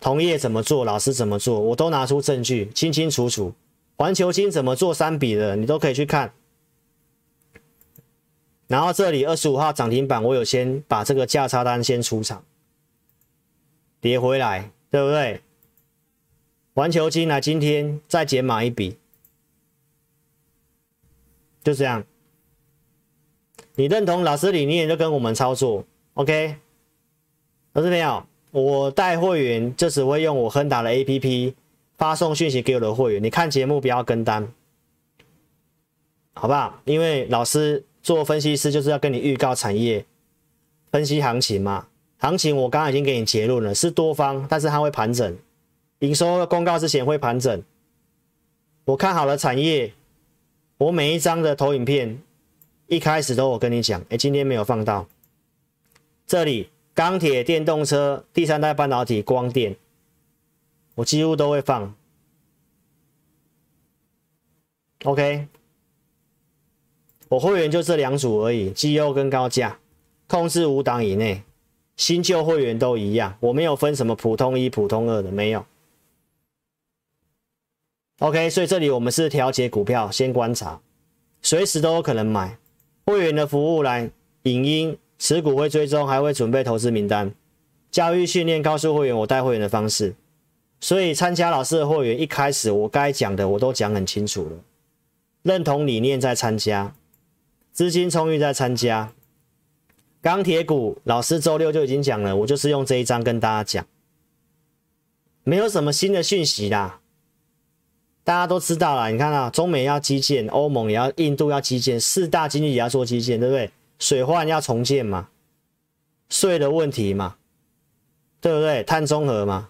同业怎么做，老师怎么做，我都拿出证据，清清楚楚。环球金怎么做三笔的，你都可以去看。然后这里二十五号涨停板，我有先把这个价差单先出场，跌回来，对不对？环球金来，今天再减码一笔，就这样。你认同老师理念就跟我们操作，OK？投资朋友，我带会员就只会用我亨达的 APP 发送讯息给我的会员。你看节目不要跟单，好不好？因为老师做分析师就是要跟你预告产业分析行情嘛。行情我刚刚已经给你结论了，是多方，但是它会盘整，营收公告之前会盘整。我看好了产业，我每一张的投影片。一开始都我跟你讲，哎，今天没有放到这里。钢铁、电动车、第三代半导体、光电，我几乎都会放。OK，我会员就这两组而已，绩优跟高价，控制五档以内，新旧会员都一样，我没有分什么普通一、普通二的，没有。OK，所以这里我们是调节股票，先观察，随时都有可能买。会员的服务来影音持股会追踪，还会准备投资名单，教育训练告诉会员我带会员的方式，所以参加老师的会员一开始我该讲的我都讲很清楚了，认同理念再参加，资金充裕再参加，钢铁股老师周六就已经讲了，我就是用这一张跟大家讲，没有什么新的讯息啦。大家都知道了，你看啊，中美要基建，欧盟也要，印度要基建，四大经济也要做基建，对不对？水患要重建嘛，税的问题嘛，对不对？碳中和嘛，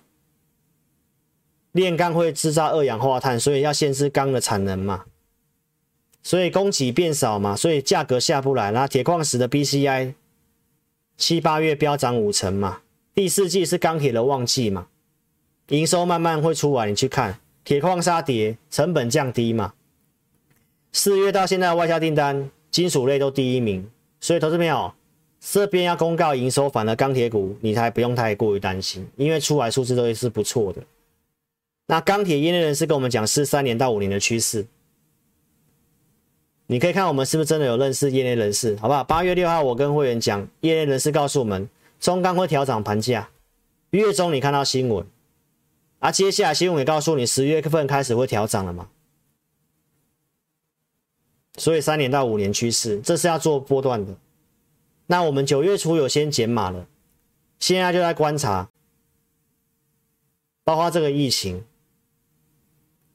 炼钢会制造二氧化碳，所以要限制钢的产能嘛，所以供给变少嘛，所以价格下不来。那铁矿石的 BCI 七八月飙涨五成嘛，第四季是钢铁的旺季嘛，营收慢慢会出来，你去看。铁矿砂跌，成本降低嘛？四月到现在的外销订单，金属类都第一名，所以投资朋友这边要公告营收，反而钢铁股你才不用太过于担心，因为出来数字都是不错的。那钢铁业内人士跟我们讲是三年到五年的趋势，你可以看我们是不是真的有认识业内人士，好不好？八月六号我跟会员讲，业内人士告诉我们中钢会调涨盘价，月中你看到新闻。啊，接下来新闻也告诉你，十月份开始会调涨了嘛？所以三年到五年趋势，这是要做波段的。那我们九月初有先减码了，现在就在观察，包括这个疫情，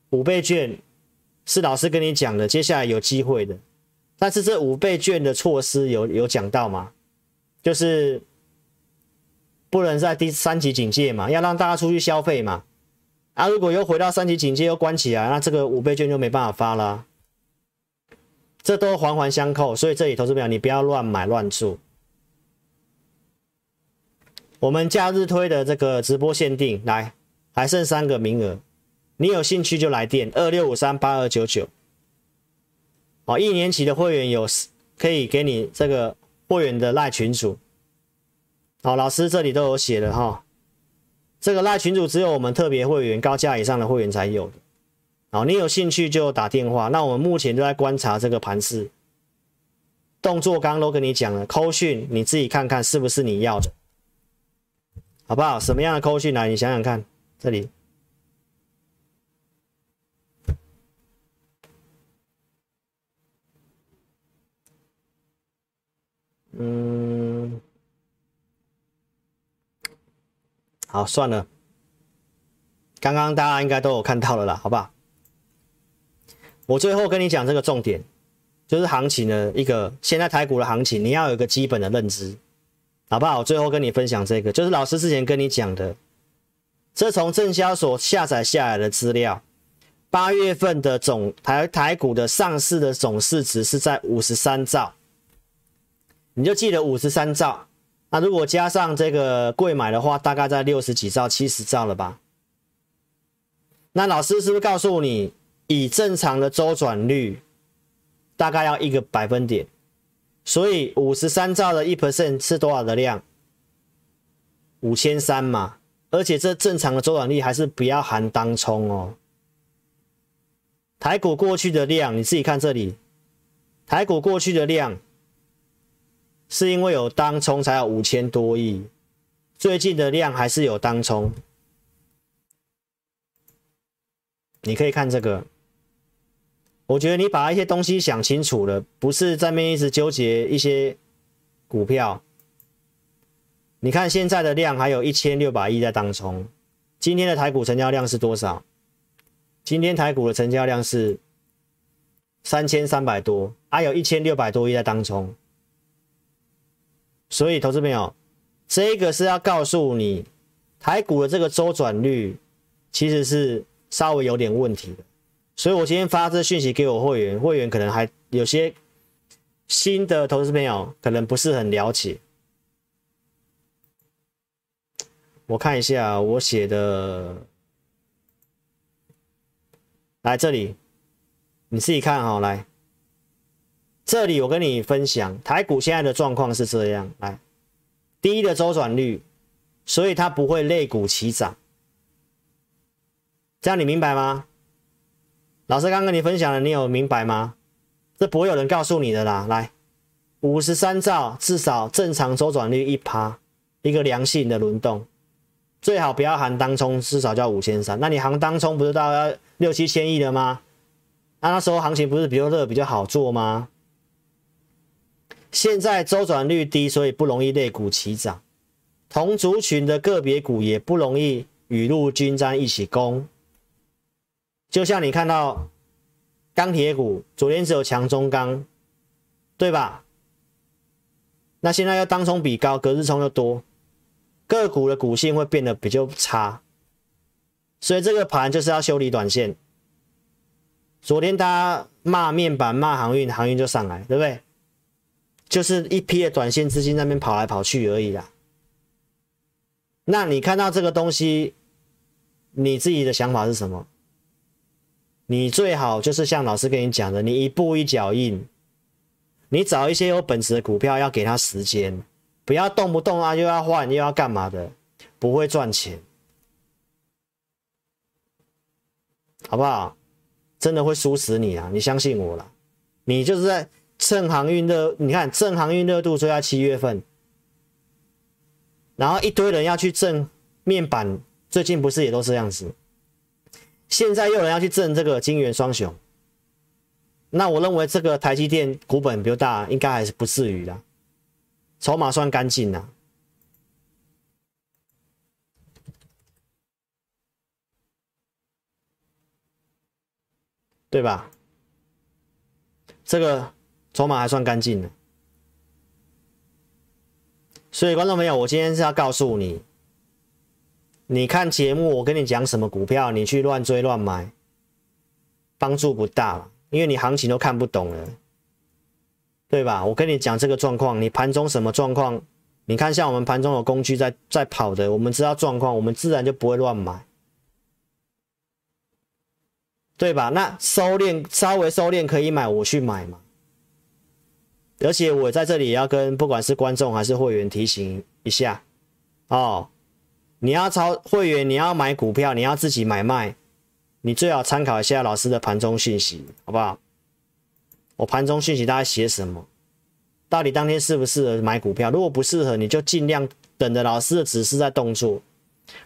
五倍券是老师跟你讲的，接下来有机会的。但是这五倍券的措施有有讲到吗？就是不能在第三级警戒嘛，要让大家出去消费嘛。啊，如果又回到三级警戒又关起来，那这个五倍券就没办法发了。这都环环相扣，所以这里投资表你不要乱买乱做。我们假日推的这个直播限定，来还剩三个名额，你有兴趣就来电二六五三八二九九。哦，一年期的会员有可以给你这个会员的赖群主。好，老师这里都有写了哈。这个赖群主只有我们特别会员高价以上的会员才有的。好，你有兴趣就打电话。那我们目前都在观察这个盘势动作，刚刚都跟你讲了，扣讯你自己看看是不是你要的，好不好？什么样的扣讯来？你想想看，这里。嗯，好，算了。刚刚大家应该都有看到了啦，好不好？我最后跟你讲这个重点，就是行情的一个现在台股的行情，你要有一个基本的认知，好不好？我最后跟你分享这个，就是老师之前跟你讲的，这从证交所下载下来的资料，八月份的总台台股的上市的总市值是在五十三兆。你就记得五十三兆，那如果加上这个柜买的话，大概在六十几兆、七十兆了吧？那老师是不是告诉你，以正常的周转率，大概要一个百分点？所以五十三兆的一 percent 是多少的量？五千三嘛。而且这正常的周转率还是不要含当冲哦。台股过去的量，你自己看这里，台股过去的量。是因为有当冲才有五千多亿，最近的量还是有当冲。你可以看这个，我觉得你把一些东西想清楚了，不是在那边一直纠结一些股票。你看现在的量还有一千六百亿在当冲，今天的台股成交量是多少？今天台股的成交量是三千三百多，还有一千六百多亿在当冲。所以，投资朋友，这个是要告诉你，台股的这个周转率其实是稍微有点问题的。所以我今天发这讯息给我会员，会员可能还有些新的投资朋友可能不是很了解。我看一下我写的，来这里，你自己看哈，来。这里我跟你分享，台股现在的状况是这样，来，低的周转率，所以它不会类股齐涨，这样你明白吗？老师刚跟你分享了，你有明白吗？这不会有人告诉你的啦。来，五十三兆至少正常周转率一趴，一个良性的轮动，最好不要含当冲，至少叫五千三。那你含当冲不是到要六七千亿了吗？那那时候行情不是比较热比较好做吗？现在周转率低，所以不容易类股齐涨，同族群的个别股也不容易雨露均沾一起攻。就像你看到钢铁股，昨天只有强中钢，对吧？那现在要当冲比高，隔日冲又多，个股的股性会变得比较差，所以这个盘就是要修理短线。昨天大家骂面板、骂航运，航运就上来，对不对？就是一批的短线资金那边跑来跑去而已啦。那你看到这个东西，你自己的想法是什么？你最好就是像老师跟你讲的，你一步一脚印，你找一些有本事的股票，要给他时间，不要动不动啊又要换又要干嘛的，不会赚钱，好不好？真的会输死你啊！你相信我啦，你就是在。正航运热，你看正航运热度就在七月份，然后一堆人要去挣面板，最近不是也都是这样子？现在又有人要去挣这个晶圆双雄，那我认为这个台积电股本比较大，应该还是不至于的，筹码算干净的，对吧？这个筹码还算干净的，所以观众朋友，我今天是要告诉你，你看节目，我跟你讲什么股票，你去乱追乱买，帮助不大。因为你行情都看不懂了，对吧？我跟你讲这个状况，你盘中什么状况？你看像我们盘中有工具在在跑的，我们知道状况，我们自然就不会乱买，对吧？那收敛稍微收敛可以买，我去买嘛。而且我在这里也要跟不管是观众还是会员提醒一下哦，你要超会员，你要买股票，你要自己买卖。你最好参考一下老师的盘中讯息，好不好？我盘中讯息大概写什么？到底当天适不适合买股票？如果不适合，你就尽量等着老师的指示在动作。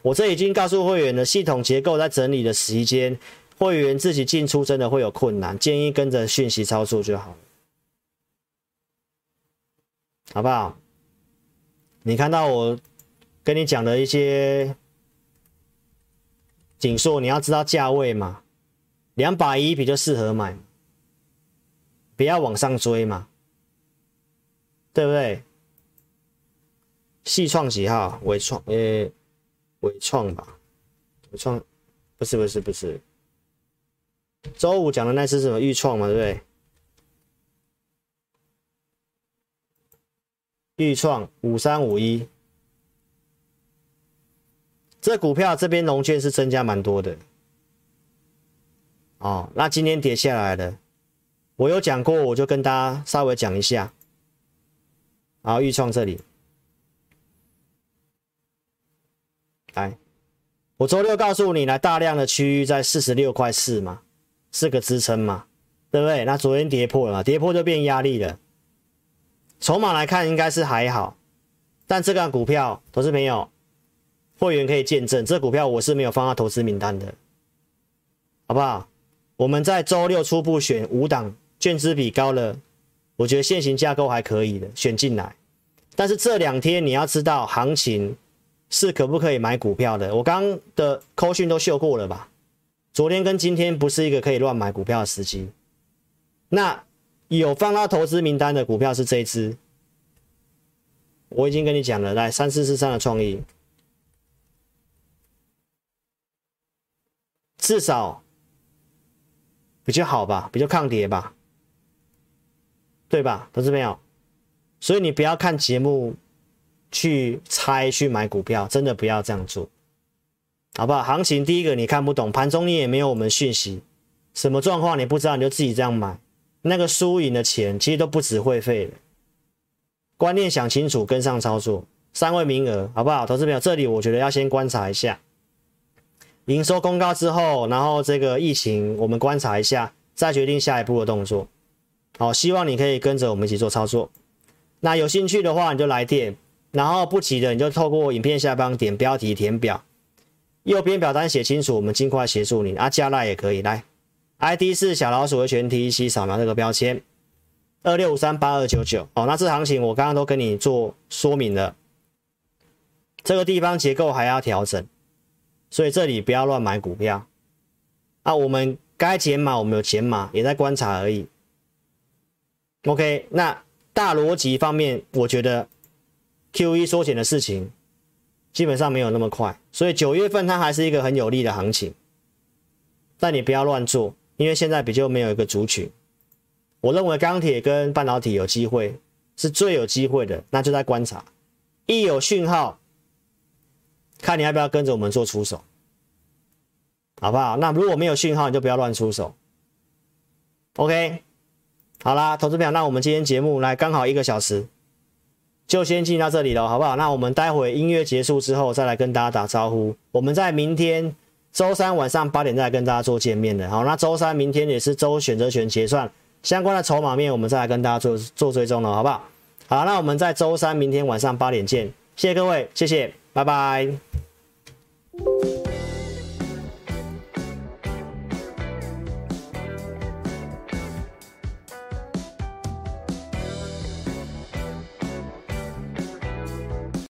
我这已经告诉会员了，系统结构在整理的时间，会员自己进出真的会有困难，建议跟着讯息操作就好，好不好？你看到我跟你讲的一些。景硕，你要知道价位嘛，两百一比较适合买，不要往上追嘛，对不对？矽创几号？纬创，呃，纬创吧，纬创，不是不是不是，周五讲的那是什么预创嘛，对不对？钰创五三五一。这股票这边融券是增加蛮多的，哦，那今天跌下来了，我有讲过，我就跟大家稍微讲一下。然后钰创这里，来，我周六告诉你，来大量的区域在四十六块四嘛，是个支撑嘛，对不对？那昨天跌破了，跌破就变压力了。筹码来看应该是还好，但这个股票投资朋友。会员可以见证，这股票我是没有放到投资名单的，好不好？我们在周六初步选五档，券资比高了，我觉得现行架构还可以的，选进来。但是这两天你要知道，行情是可不可以买股票的？我刚的扣讯都秀过了吧？昨天跟今天不是一个可以乱买股票的时机。那有放到投资名单的股票是这一支，我已经跟你讲了，来三四四三的创意。至少比较好吧，比较抗跌吧，对吧，投资朋友？所以你不要看节目去猜去买股票，真的不要这样做，好不好？行情第一个你看不懂，盘中你也没有我们讯息，什么状况你不知道，你就自己这样买，那个输赢的钱其实都不止会费了。观念想清楚，跟上操作，三位名额，好不好？投资朋友，这里我觉得要先观察一下。营收公告之后，然后这个疫情我们观察一下，再决定下一步的动作。好，希望你可以跟着我们一起做操作。那有兴趣的话，你就来电；然后不急的，你就透过影片下方点标题填表，右边表单写清楚，我们尽快协助你。啊，加赖也可以来，ID 是小老鼠的全 T C，扫描这个标签，二六五三八二九九。哦，那这行情我刚刚都跟你做说明了，这个地方结构还要调整。所以这里不要乱买股票啊！我们该减码，我们有减码，也在观察而已。OK，那大逻辑方面，我觉得 QE 缩减的事情基本上没有那么快，所以九月份它还是一个很有利的行情。但你不要乱做，因为现在比较没有一个族群。我认为钢铁跟半导体有机会，是最有机会的，那就在观察，一有讯号。看你要不要跟着我们做出手，好不好？那如果没有讯号，你就不要乱出手。OK，好啦，投资朋友，那我们今天节目来刚好一个小时，就先进到这里了，好不好？那我们待会音乐结束之后再来跟大家打招呼。我们在明天周三晚上八点再来跟大家做见面的。好，那周三明天也是周选择权结算相关的筹码面，我们再来跟大家做做追踪了，好不好？好，那我们在周三明天晚上八点见，谢谢各位，谢谢。拜拜。